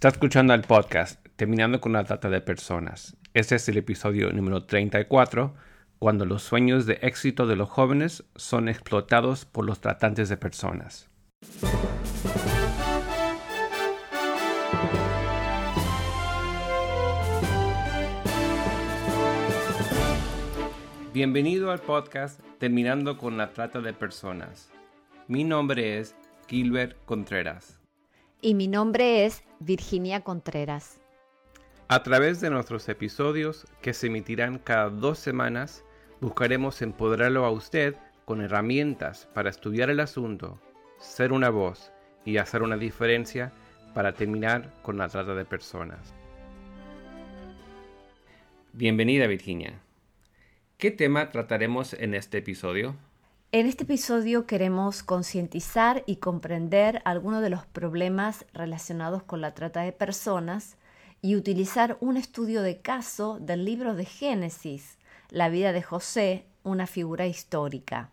Está escuchando el podcast Terminando con la Trata de Personas. Este es el episodio número 34, cuando los sueños de éxito de los jóvenes son explotados por los tratantes de personas. Bienvenido al podcast Terminando con la Trata de Personas. Mi nombre es Gilbert Contreras. Y mi nombre es Virginia Contreras. A través de nuestros episodios, que se emitirán cada dos semanas, buscaremos empoderarlo a usted con herramientas para estudiar el asunto, ser una voz y hacer una diferencia para terminar con la trata de personas. Bienvenida Virginia. ¿Qué tema trataremos en este episodio? En este episodio queremos concientizar y comprender algunos de los problemas relacionados con la trata de personas y utilizar un estudio de caso del libro de Génesis, la vida de José, una figura histórica.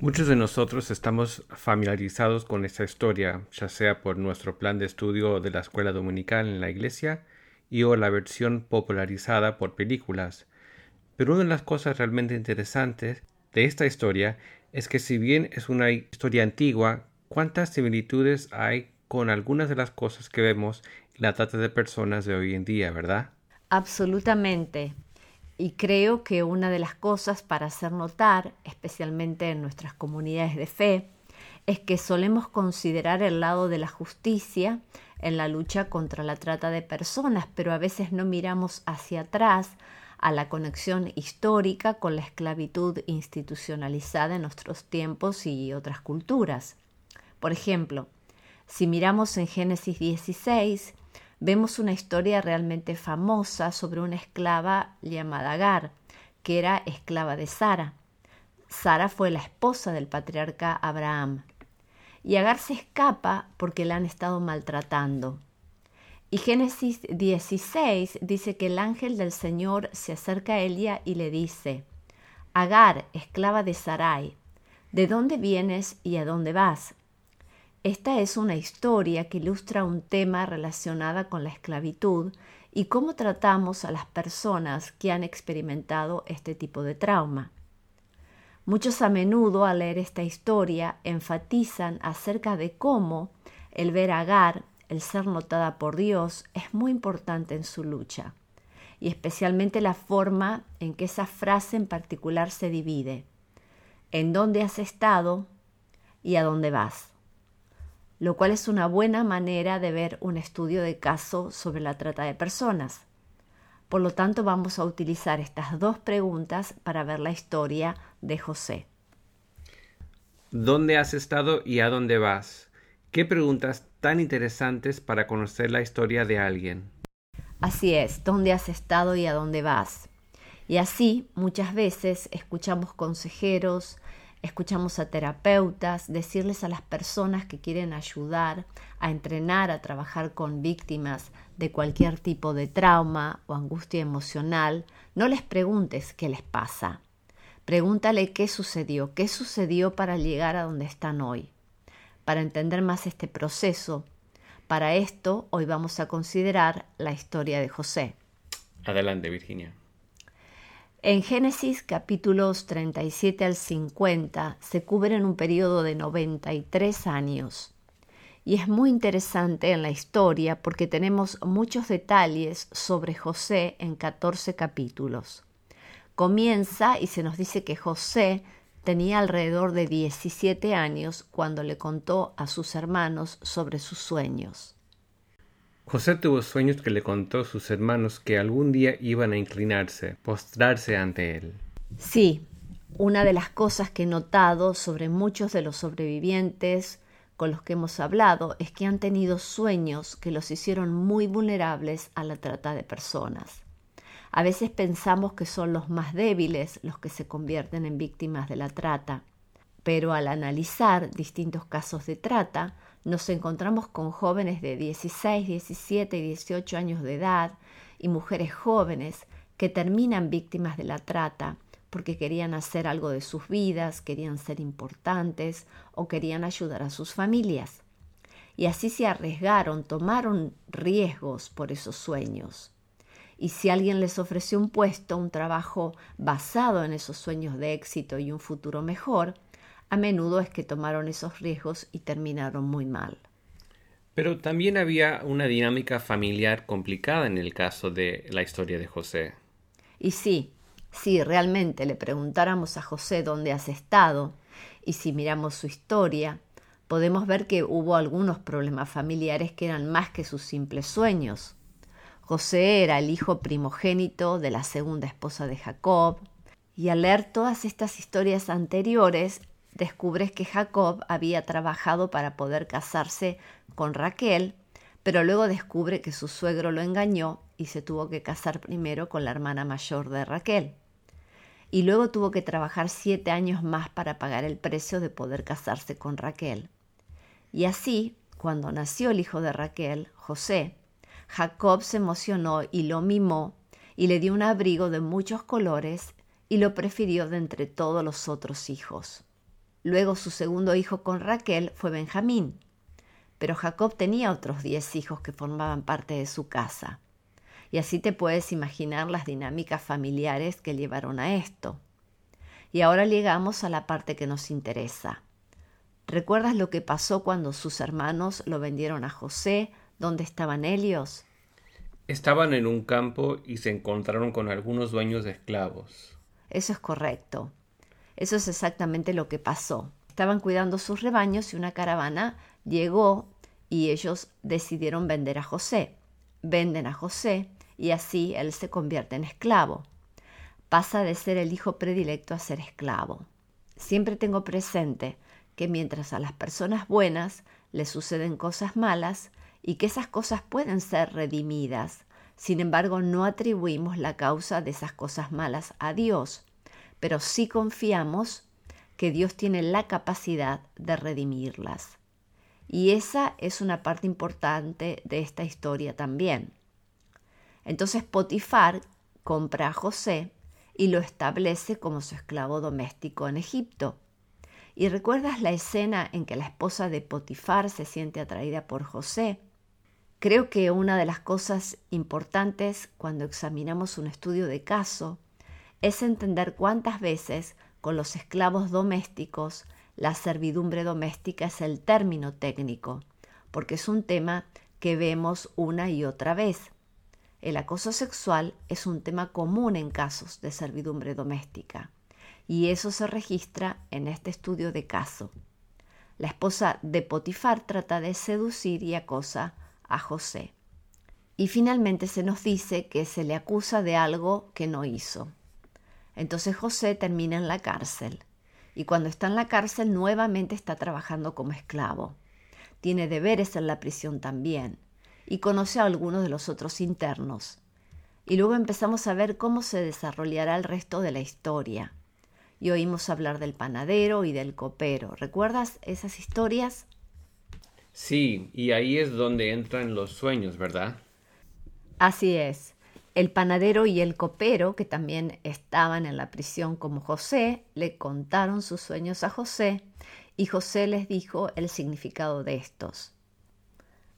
Muchos de nosotros estamos familiarizados con esta historia, ya sea por nuestro plan de estudio de la escuela dominical en la iglesia o la versión popularizada por películas. Pero una de las cosas realmente interesantes de esta historia es que si bien es una historia antigua, cuántas similitudes hay con algunas de las cosas que vemos en la trata de personas de hoy en día, ¿verdad? Absolutamente. Y creo que una de las cosas para hacer notar, especialmente en nuestras comunidades de fe, es que solemos considerar el lado de la justicia en la lucha contra la trata de personas, pero a veces no miramos hacia atrás a la conexión histórica con la esclavitud institucionalizada en nuestros tiempos y otras culturas. Por ejemplo, si miramos en Génesis 16, vemos una historia realmente famosa sobre una esclava llamada Agar, que era esclava de Sara. Sara fue la esposa del patriarca Abraham. Y Agar se escapa porque la han estado maltratando. Y Génesis 16 dice que el ángel del Señor se acerca a Elia y le dice, Agar, esclava de Sarai, ¿de dónde vienes y a dónde vas? Esta es una historia que ilustra un tema relacionado con la esclavitud y cómo tratamos a las personas que han experimentado este tipo de trauma. Muchos a menudo al leer esta historia enfatizan acerca de cómo el ver a Agar el ser notada por Dios es muy importante en su lucha, y especialmente la forma en que esa frase en particular se divide. ¿En dónde has estado y a dónde vas? Lo cual es una buena manera de ver un estudio de caso sobre la trata de personas. Por lo tanto, vamos a utilizar estas dos preguntas para ver la historia de José. ¿Dónde has estado y a dónde vas? ¿Qué preguntas tan interesantes para conocer la historia de alguien? Así es, ¿dónde has estado y a dónde vas? Y así muchas veces escuchamos consejeros, escuchamos a terapeutas decirles a las personas que quieren ayudar a entrenar, a trabajar con víctimas de cualquier tipo de trauma o angustia emocional, no les preguntes qué les pasa. Pregúntale qué sucedió, qué sucedió para llegar a donde están hoy para entender más este proceso. Para esto, hoy vamos a considerar la historia de José. Adelante, Virginia. En Génesis capítulos 37 al 50 se cubren un periodo de 93 años. Y es muy interesante en la historia porque tenemos muchos detalles sobre José en 14 capítulos. Comienza y se nos dice que José Tenía alrededor de 17 años cuando le contó a sus hermanos sobre sus sueños. José tuvo sueños que le contó a sus hermanos que algún día iban a inclinarse, postrarse ante él. Sí, una de las cosas que he notado sobre muchos de los sobrevivientes con los que hemos hablado es que han tenido sueños que los hicieron muy vulnerables a la trata de personas. A veces pensamos que son los más débiles los que se convierten en víctimas de la trata, pero al analizar distintos casos de trata, nos encontramos con jóvenes de 16, 17 y 18 años de edad y mujeres jóvenes que terminan víctimas de la trata porque querían hacer algo de sus vidas, querían ser importantes o querían ayudar a sus familias. y así se arriesgaron, tomaron riesgos por esos sueños. Y si alguien les ofreció un puesto, un trabajo basado en esos sueños de éxito y un futuro mejor, a menudo es que tomaron esos riesgos y terminaron muy mal. Pero también había una dinámica familiar complicada en el caso de la historia de José. Y sí, si realmente le preguntáramos a José dónde has estado, y si miramos su historia, podemos ver que hubo algunos problemas familiares que eran más que sus simples sueños. José era el hijo primogénito de la segunda esposa de Jacob, y al leer todas estas historias anteriores, descubres que Jacob había trabajado para poder casarse con Raquel, pero luego descubre que su suegro lo engañó y se tuvo que casar primero con la hermana mayor de Raquel. Y luego tuvo que trabajar siete años más para pagar el precio de poder casarse con Raquel. Y así, cuando nació el hijo de Raquel, José, Jacob se emocionó y lo mimó y le dio un abrigo de muchos colores y lo prefirió de entre todos los otros hijos. Luego su segundo hijo con Raquel fue Benjamín, pero Jacob tenía otros diez hijos que formaban parte de su casa. Y así te puedes imaginar las dinámicas familiares que llevaron a esto. Y ahora llegamos a la parte que nos interesa. ¿Recuerdas lo que pasó cuando sus hermanos lo vendieron a José? ¿Dónde estaban ellos? Estaban en un campo y se encontraron con algunos dueños de esclavos. Eso es correcto. Eso es exactamente lo que pasó. Estaban cuidando sus rebaños y una caravana llegó y ellos decidieron vender a José. Venden a José y así él se convierte en esclavo. Pasa de ser el hijo predilecto a ser esclavo. Siempre tengo presente que mientras a las personas buenas les suceden cosas malas y que esas cosas pueden ser redimidas, sin embargo no atribuimos la causa de esas cosas malas a Dios, pero sí confiamos que Dios tiene la capacidad de redimirlas. Y esa es una parte importante de esta historia también. Entonces Potifar compra a José y lo establece como su esclavo doméstico en Egipto. ¿Y recuerdas la escena en que la esposa de Potifar se siente atraída por José? Creo que una de las cosas importantes cuando examinamos un estudio de caso es entender cuántas veces con los esclavos domésticos la servidumbre doméstica es el término técnico, porque es un tema que vemos una y otra vez. El acoso sexual es un tema común en casos de servidumbre doméstica y eso se registra en este estudio de caso. La esposa de Potifar trata de seducir y acosa a José. Y finalmente se nos dice que se le acusa de algo que no hizo. Entonces José termina en la cárcel y cuando está en la cárcel nuevamente está trabajando como esclavo. Tiene deberes en la prisión también y conoce a algunos de los otros internos. Y luego empezamos a ver cómo se desarrollará el resto de la historia y oímos hablar del panadero y del copero. ¿Recuerdas esas historias? Sí, y ahí es donde entran los sueños, ¿verdad? Así es. El panadero y el copero, que también estaban en la prisión como José, le contaron sus sueños a José y José les dijo el significado de estos.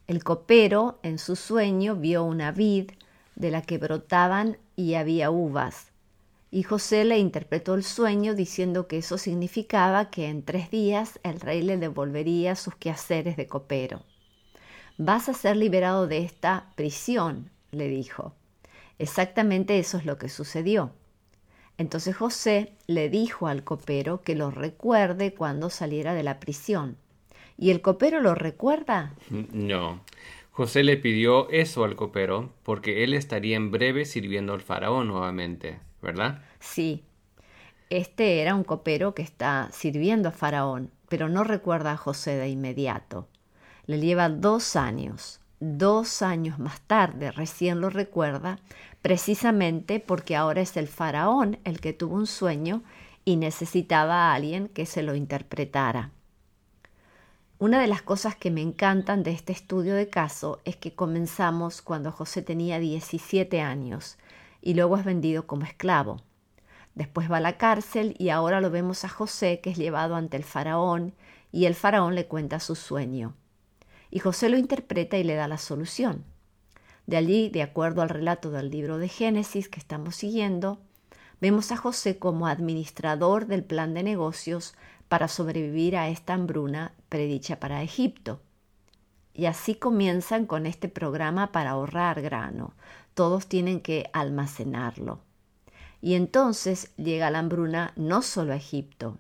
El copero en su sueño vio una vid de la que brotaban y había uvas y José le interpretó el sueño diciendo que eso significaba que en tres días el rey le devolvería sus quehaceres de copero. Vas a ser liberado de esta prisión, le dijo. Exactamente eso es lo que sucedió. Entonces José le dijo al copero que lo recuerde cuando saliera de la prisión. ¿Y el copero lo recuerda? No. José le pidió eso al copero porque él estaría en breve sirviendo al faraón nuevamente. ¿Verdad? Sí. Este era un copero que está sirviendo a Faraón, pero no recuerda a José de inmediato. Le lleva dos años. Dos años más tarde recién lo recuerda, precisamente porque ahora es el faraón el que tuvo un sueño y necesitaba a alguien que se lo interpretara. Una de las cosas que me encantan de este estudio de caso es que comenzamos cuando José tenía 17 años y luego es vendido como esclavo. Después va a la cárcel y ahora lo vemos a José que es llevado ante el faraón y el faraón le cuenta su sueño. y José lo interpreta y le da la solución. De allí, de acuerdo al relato del libro de Génesis que estamos siguiendo, vemos a José como administrador del plan de negocios para sobrevivir a esta hambruna predicha para Egipto. Y así comienzan con este programa para ahorrar grano. Todos tienen que almacenarlo. Y entonces llega la hambruna no solo a Egipto,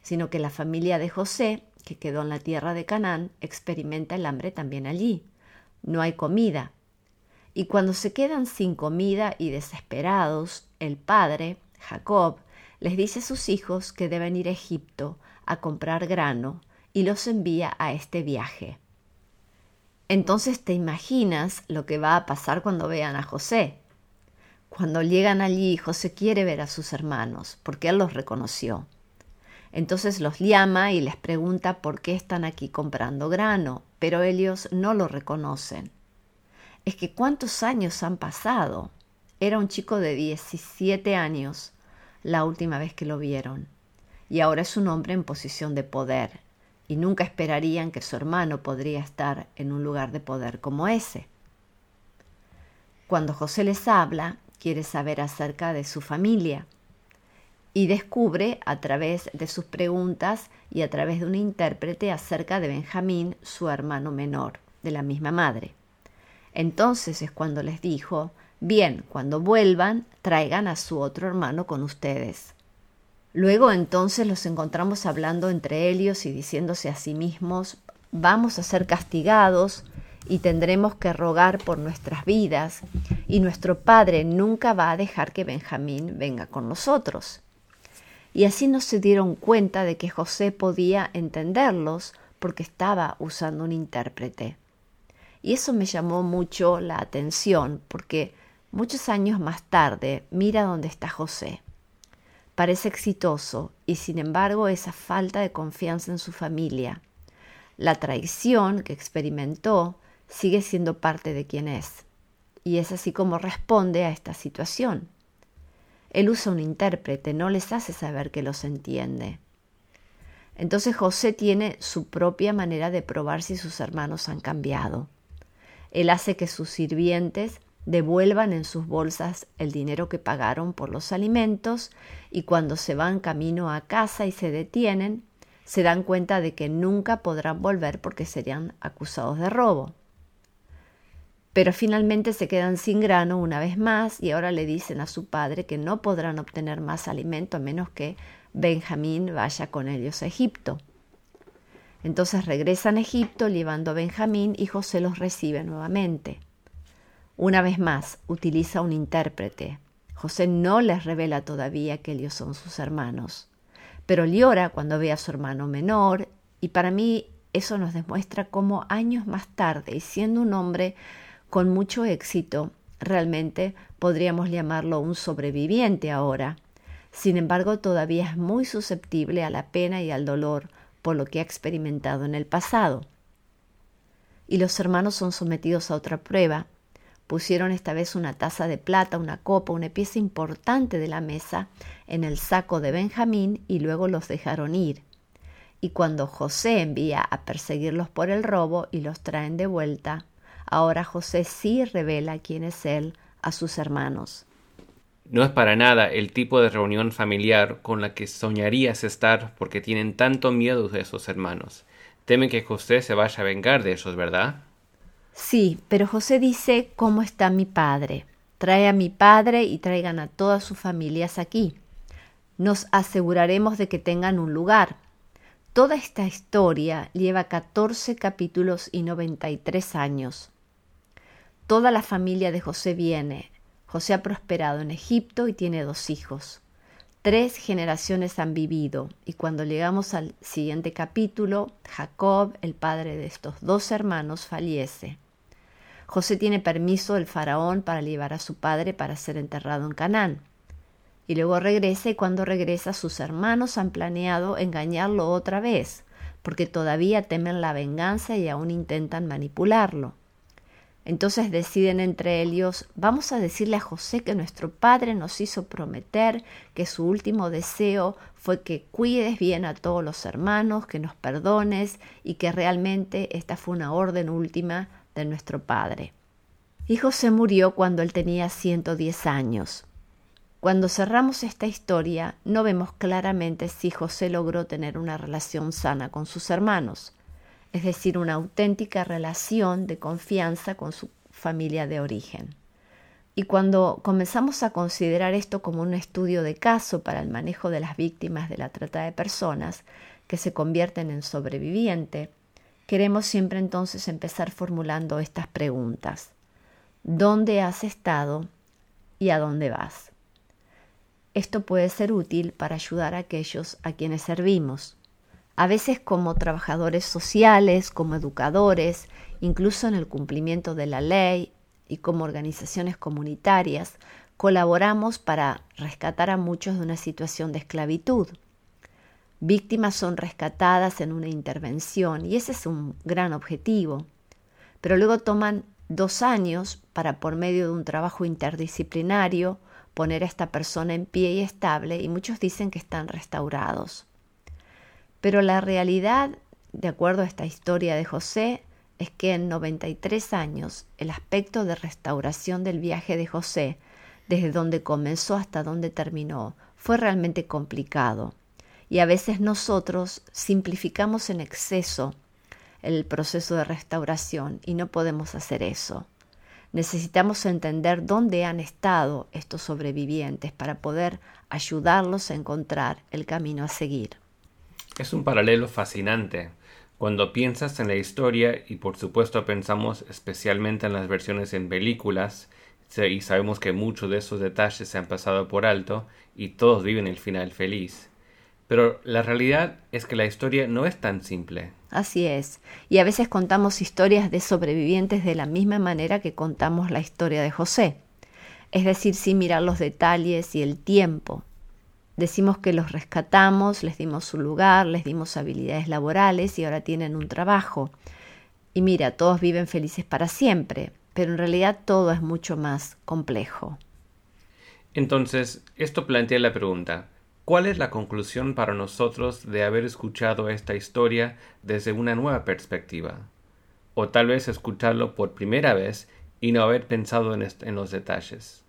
sino que la familia de José, que quedó en la tierra de Canaán, experimenta el hambre también allí. No hay comida. Y cuando se quedan sin comida y desesperados, el padre, Jacob, les dice a sus hijos que deben ir a Egipto a comprar grano y los envía a este viaje. Entonces te imaginas lo que va a pasar cuando vean a José. Cuando llegan allí, José quiere ver a sus hermanos, porque él los reconoció. Entonces los llama y les pregunta por qué están aquí comprando grano, pero ellos no lo reconocen. Es que cuántos años han pasado. Era un chico de 17 años la última vez que lo vieron, y ahora es un hombre en posición de poder, y nunca esperarían que su hermano podría estar en un lugar de poder como ese. Cuando José les habla, quiere saber acerca de su familia y descubre a través de sus preguntas y a través de un intérprete acerca de Benjamín, su hermano menor, de la misma madre. Entonces es cuando les dijo, bien, cuando vuelvan, traigan a su otro hermano con ustedes. Luego entonces los encontramos hablando entre ellos y diciéndose a sí mismos, vamos a ser castigados y tendremos que rogar por nuestras vidas, y nuestro Padre nunca va a dejar que Benjamín venga con nosotros y así no se dieron cuenta de que José podía entenderlos porque estaba usando un intérprete. Y eso me llamó mucho la atención porque muchos años más tarde mira dónde está José. Parece exitoso y sin embargo esa falta de confianza en su familia, la traición que experimentó sigue siendo parte de quien es. Y es así como responde a esta situación. Él usa un intérprete, no les hace saber que los entiende. Entonces José tiene su propia manera de probar si sus hermanos han cambiado. Él hace que sus sirvientes devuelvan en sus bolsas el dinero que pagaron por los alimentos y cuando se van camino a casa y se detienen, se dan cuenta de que nunca podrán volver porque serían acusados de robo pero finalmente se quedan sin grano una vez más y ahora le dicen a su padre que no podrán obtener más alimento a menos que Benjamín vaya con ellos a Egipto. Entonces regresan a Egipto llevando a Benjamín y José los recibe nuevamente. Una vez más utiliza un intérprete. José no les revela todavía que ellos son sus hermanos, pero llora cuando ve a su hermano menor y para mí eso nos demuestra cómo años más tarde y siendo un hombre con mucho éxito. Realmente podríamos llamarlo un sobreviviente ahora. Sin embargo, todavía es muy susceptible a la pena y al dolor por lo que ha experimentado en el pasado. Y los hermanos son sometidos a otra prueba. Pusieron esta vez una taza de plata, una copa, una pieza importante de la mesa en el saco de Benjamín y luego los dejaron ir. Y cuando José envía a perseguirlos por el robo y los traen de vuelta, Ahora José sí revela quién es él a sus hermanos. No es para nada el tipo de reunión familiar con la que soñarías estar porque tienen tanto miedo de sus hermanos. Temen que José se vaya a vengar de ellos, ¿verdad? Sí, pero José dice ¿Cómo está mi padre? Trae a mi padre y traigan a todas sus familias aquí. Nos aseguraremos de que tengan un lugar. Toda esta historia lleva 14 capítulos y 93 años. Toda la familia de José viene. José ha prosperado en Egipto y tiene dos hijos. Tres generaciones han vivido y cuando llegamos al siguiente capítulo, Jacob, el padre de estos dos hermanos, fallece. José tiene permiso del faraón para llevar a su padre para ser enterrado en Canaán. Y luego regresa y cuando regresa sus hermanos han planeado engañarlo otra vez, porque todavía temen la venganza y aún intentan manipularlo. Entonces deciden entre ellos, vamos a decirle a José que nuestro padre nos hizo prometer que su último deseo fue que cuides bien a todos los hermanos, que nos perdones y que realmente esta fue una orden última nuestro padre. Y José murió cuando él tenía 110 años. Cuando cerramos esta historia, no vemos claramente si José logró tener una relación sana con sus hermanos es decir, una auténtica relación de confianza con su familia de origen. Y cuando comenzamos a considerar esto como un estudio de caso para el manejo de las víctimas de la trata de personas que se convierten en sobreviviente, queremos siempre entonces empezar formulando estas preguntas. ¿Dónde has estado y a dónde vas? Esto puede ser útil para ayudar a aquellos a quienes servimos a veces como trabajadores sociales, como educadores, incluso en el cumplimiento de la ley y como organizaciones comunitarias, colaboramos para rescatar a muchos de una situación de esclavitud. Víctimas son rescatadas en una intervención y ese es un gran objetivo, pero luego toman dos años para, por medio de un trabajo interdisciplinario, poner a esta persona en pie y estable y muchos dicen que están restaurados. Pero la realidad, de acuerdo a esta historia de José, es que en 93 años el aspecto de restauración del viaje de José, desde donde comenzó hasta donde terminó, fue realmente complicado. Y a veces nosotros simplificamos en exceso el proceso de restauración y no podemos hacer eso. Necesitamos entender dónde han estado estos sobrevivientes para poder ayudarlos a encontrar el camino a seguir. Es un paralelo fascinante. Cuando piensas en la historia, y por supuesto pensamos especialmente en las versiones en películas, y sabemos que muchos de esos detalles se han pasado por alto, y todos viven el final feliz. Pero la realidad es que la historia no es tan simple. Así es, y a veces contamos historias de sobrevivientes de la misma manera que contamos la historia de José, es decir, sin mirar los detalles y el tiempo, Decimos que los rescatamos, les dimos su lugar, les dimos habilidades laborales y ahora tienen un trabajo. Y mira, todos viven felices para siempre, pero en realidad todo es mucho más complejo. Entonces, esto plantea la pregunta, ¿cuál es la conclusión para nosotros de haber escuchado esta historia desde una nueva perspectiva? O tal vez escucharlo por primera vez y no haber pensado en, los detalles.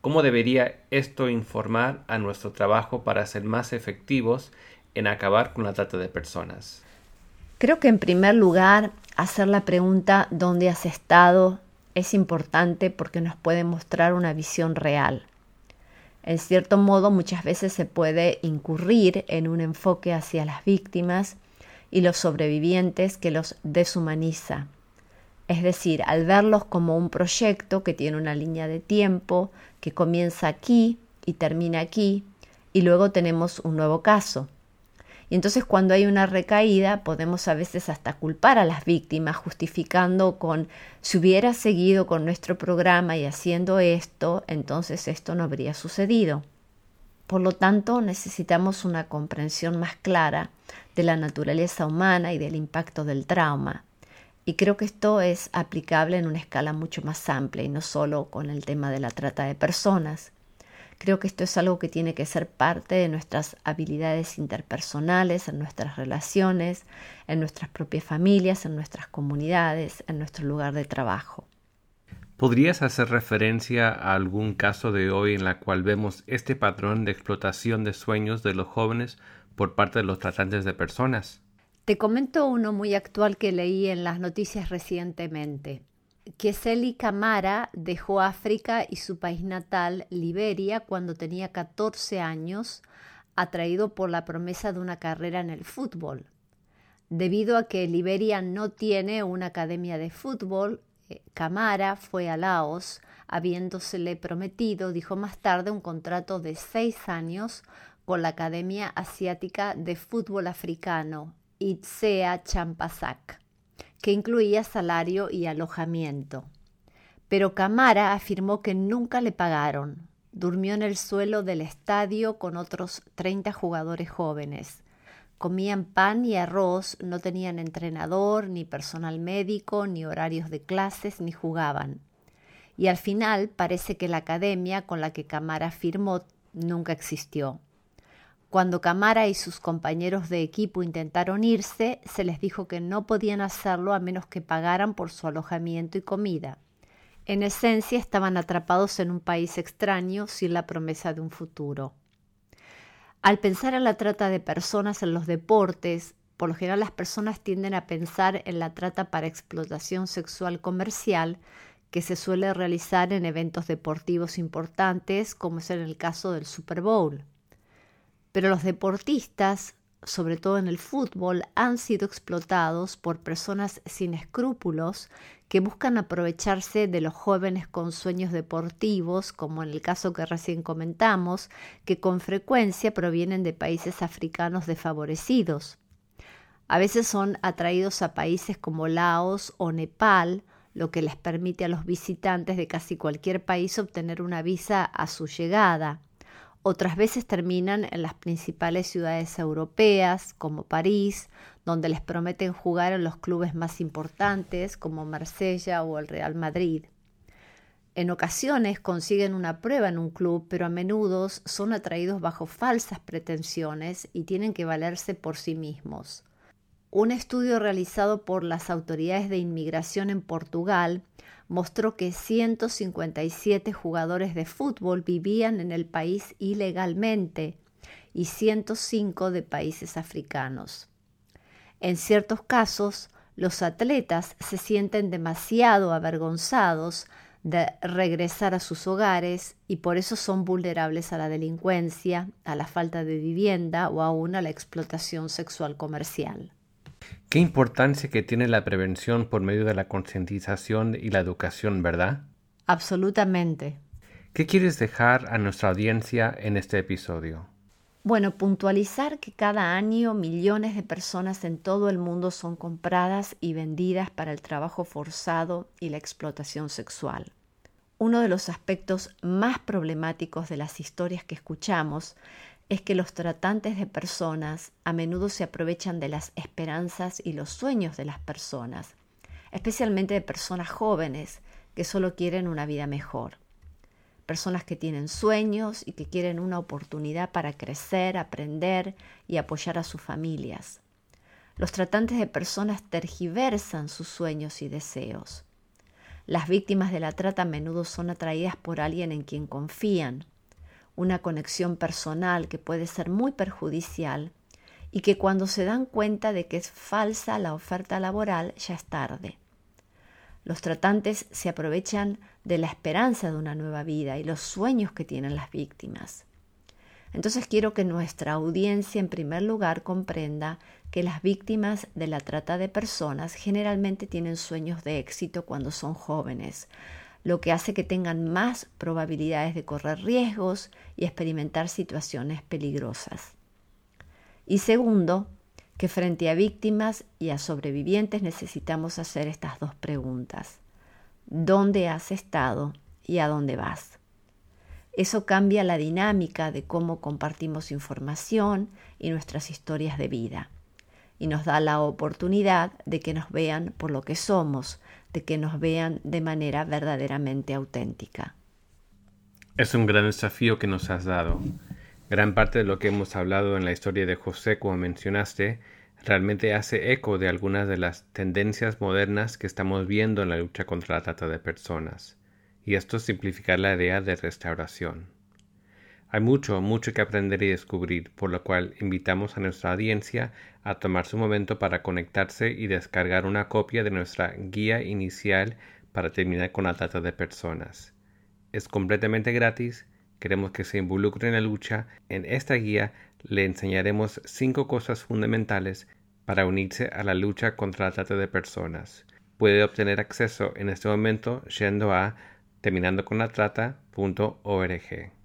¿Cómo debería esto informar a nuestro trabajo para ser más efectivos en acabar con la trata de personas? Creo que en primer lugar hacer la pregunta ¿dónde has estado? es importante porque nos puede mostrar una visión real. En cierto modo muchas veces se puede incurrir en un enfoque hacia las víctimas y los sobrevivientes que los deshumaniza. Es decir, al verlos como un proyecto que tiene una línea de tiempo, que comienza aquí y termina aquí, y luego tenemos un nuevo caso. Y entonces cuando hay una recaída podemos a veces hasta culpar a las víctimas justificando con si hubiera seguido con nuestro programa y haciendo esto, entonces esto no habría sucedido. Por lo tanto, necesitamos una comprensión más clara de la naturaleza humana y del impacto del trauma. Y creo que esto es aplicable en una escala mucho más amplia y no solo con el tema de la trata de personas. Creo que esto es algo que tiene que ser parte de nuestras habilidades interpersonales, en nuestras relaciones, en nuestras propias familias, en nuestras comunidades, en nuestro lugar de trabajo. ¿Podrías hacer referencia a algún caso de hoy en la cual vemos este patrón de explotación de sueños de los jóvenes por parte de los tratantes de personas? Te comento uno muy actual que leí en las noticias recientemente. Keseli Camara dejó África y su país natal, Liberia, cuando tenía 14 años, atraído por la promesa de una carrera en el fútbol. Debido a que Liberia no tiene una academia de fútbol, Camara eh, fue a Laos, habiéndosele prometido, dijo más tarde, un contrato de seis años con la Academia Asiática de Fútbol Africano, Itzea Champasak, que incluía salario y alojamiento. Pero Camara afirmó que nunca le pagaron. Durmió en el suelo del estadio con otros 30 jugadores jóvenes. comían pan y arroz, no tenían entrenador, ni personal médico, ni horarios de clases, ni jugaban. Y al final parece que la academia con la que Camara firmó nunca existió. Cuando Camara y sus compañeros de equipo intentaron irse, se les dijo que no podían hacerlo a menos que pagaran por su alojamiento y comida. En esencia estaban atrapados en un país extraño sin la promesa de un futuro. Al pensar en la trata de personas en los deportes, por lo general las personas tienden a pensar en la trata para explotación sexual comercial que se suele realizar en eventos deportivos importantes, como es en el caso del Super Bowl. Pero los deportistas, sobre todo en el fútbol, han sido explotados por personas sin escrúpulos que buscan aprovecharse de los jóvenes con sueños deportivos, como en el caso que recién comentamos, que con frecuencia provienen de países africanos desfavorecidos. A veces son atraídos a países como Laos o Nepal, lo que les permite a los visitantes de casi cualquier país obtener una visa a su llegada. Otras veces terminan en las principales ciudades europeas, como París, donde les prometen jugar en los clubes más importantes, como Marsella o el Real Madrid. En ocasiones consiguen una prueba en un club, pero a menudo son atraídos bajo falsas pretensiones y tienen que valerse por sí mismos. Un estudio realizado por las autoridades de inmigración en Portugal mostró que 157 jugadores de fútbol vivían en el país ilegalmente y 105 de países africanos. En ciertos casos, los atletas se sienten demasiado avergonzados de regresar a sus hogares y por eso son vulnerables a la delincuencia, a la falta de vivienda o aún a la explotación sexual comercial. Qué importancia que tiene la prevención por medio de la concientización y la educación, ¿verdad? Absolutamente. ¿Qué quieres dejar a nuestra audiencia en este episodio? Bueno, puntualizar que cada año millones de personas en todo el mundo son compradas y vendidas para el trabajo forzado y la explotación sexual. Uno de los aspectos más problemáticos de las historias que escuchamos es que los tratantes de personas a menudo se aprovechan de las esperanzas y los sueños de las personas, especialmente de personas jóvenes que solo quieren una vida mejor. Personas que tienen sueños y que quieren una oportunidad para crecer, aprender y apoyar a sus familias. Los tratantes de personas tergiversan sus sueños y deseos. Las víctimas de la trata a menudo son atraídas por alguien en quien confían, una conexión personal que puede ser muy perjudicial y que cuando se dan cuenta de que es falsa la oferta laboral ya es tarde. Los tratantes se aprovechan de la esperanza de una nueva vida y los sueños que tienen las víctimas. Entonces quiero que nuestra audiencia en primer lugar comprenda que las víctimas de la trata de personas generalmente tienen sueños de éxito cuando son jóvenes, lo que hace que tengan más probabilidades de correr riesgos y experimentar situaciones peligrosas. Y segundo, que frente a víctimas y a sobrevivientes necesitamos hacer estas dos preguntas. ¿Dónde has estado y a dónde vas? Eso cambia la dinámica de cómo compartimos información y nuestras historias de vida y nos da la oportunidad de que nos vean por lo que somos, de que nos vean de manera verdaderamente auténtica. Es un gran desafío que nos has dado. Gran parte de lo que hemos hablado en la historia de José, como mencionaste, realmente hace eco de algunas de las tendencias modernas que estamos viendo en la lucha contra la trata de personas, y esto es simplificar la idea de restauración. Hay mucho, mucho que aprender y descubrir, por lo cual invitamos a nuestra audiencia a tomar su momento para conectarse y descargar una copia de nuestra guía inicial para terminar con la trata de personas. Es completamente gratis, queremos que se involucre en la lucha. En esta guía le enseñaremos cinco cosas fundamentales para unirse a la lucha contra la trata de personas. Puede obtener acceso en este momento yendo a terminandoconlatrata.org.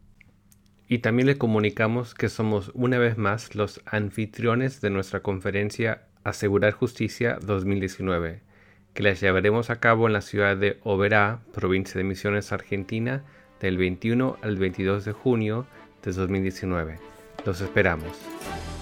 Y también le comunicamos que somos una vez más los anfitriones de nuestra conferencia Asegurar Justicia 2019, que la llevaremos a cabo en la ciudad de Oberá, provincia de Misiones, Argentina, del 21 al 22 de junio de 2019. Los esperamos.